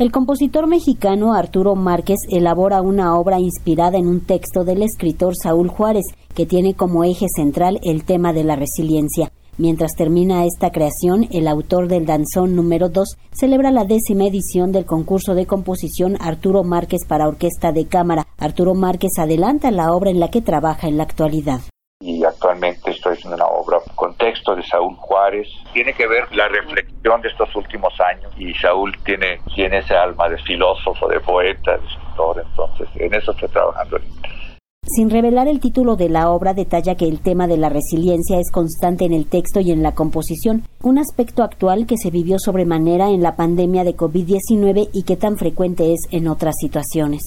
El compositor mexicano Arturo Márquez elabora una obra inspirada en un texto del escritor Saúl Juárez, que tiene como eje central el tema de la resiliencia. Mientras termina esta creación, el autor del danzón número 2 celebra la décima edición del concurso de composición Arturo Márquez para orquesta de cámara. Arturo Márquez adelanta la obra en la que trabaja en la actualidad y actualmente estoy haciendo una obra con texto de Saúl Juárez. Tiene que ver la reflexión de estos últimos años y Saúl tiene, tiene ese alma de filósofo, de poeta, de escritor, entonces en eso estoy trabajando sin revelar el título de la obra, detalla que el tema de la resiliencia es constante en el texto y en la composición, un aspecto actual que se vivió sobremanera en la pandemia de COVID-19 y que tan frecuente es en otras situaciones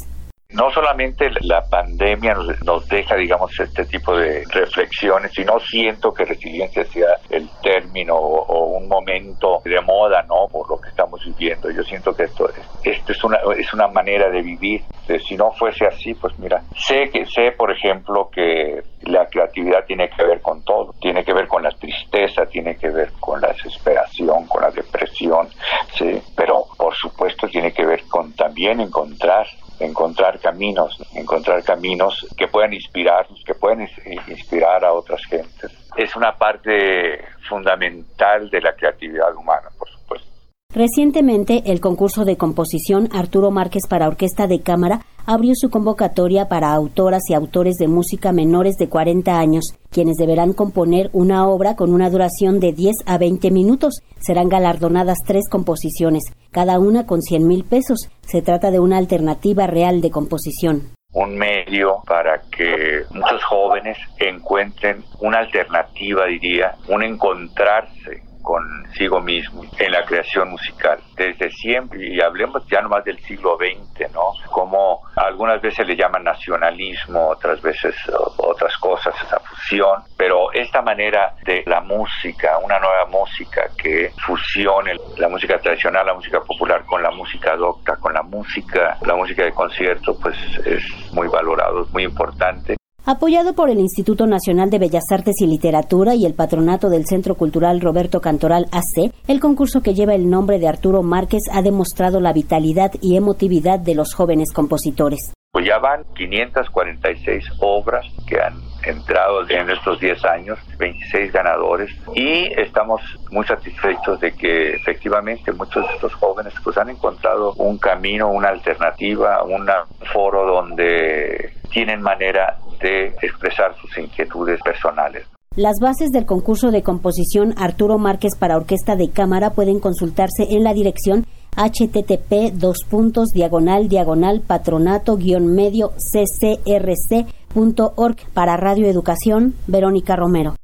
no solamente la pandemia nos, deja, digamos, este tipo de reflexiones, sino siento que resiliencia sea el término o, un momento de moda, ¿no? Por lo que estamos viviendo. Yo siento que esto, esto es una, es una manera de vivir. Si no fuese así, pues mira, sé que, sé, por ejemplo, que la creatividad tiene que ver con todo, tiene que ver con la tristeza, tiene que ver con la desesperación, con la depresión, sí, pero por supuesto tiene que ver con también encontrar encontrar caminos, encontrar caminos que puedan inspirarnos, que puedan inspirar a otras gentes. Es una parte fundamental de la creatividad humana, por supuesto. Recientemente, el concurso de composición Arturo Márquez para Orquesta de Cámara abrió su convocatoria para autoras y autores de música menores de 40 años, quienes deberán componer una obra con una duración de 10 a 20 minutos. Serán galardonadas tres composiciones, cada una con 100 mil pesos. Se trata de una alternativa real de composición un medio para que muchos jóvenes encuentren una alternativa, diría, un encontrarse consigo mismo en la creación musical. Desde siempre, y hablemos ya nomás del siglo XX, ¿no? Como algunas veces le llaman nacionalismo, otras veces otras cosas, esa fusión, pero esta manera de la música, una nueva música que fusione la música tradicional, la música popular con la música docta, con la música, la música de concierto, pues es muy valorado, es muy importante. Apoyado por el Instituto Nacional de Bellas Artes y Literatura y el patronato del Centro Cultural Roberto Cantoral AC, el concurso que lleva el nombre de Arturo Márquez ha demostrado la vitalidad y emotividad de los jóvenes compositores. Pues ya van 546 obras que han entrado en estos 10 años, 26 ganadores y estamos muy satisfechos de que efectivamente muchos de estos jóvenes pues han encontrado un camino, una alternativa, un foro donde tienen manera de expresar sus inquietudes personales. Las bases del concurso de composición Arturo Márquez para Orquesta de Cámara pueden consultarse en la dirección http dos puntos diagonal diagonal patronato guion medio ccrc.org para Radio Educación Verónica Romero.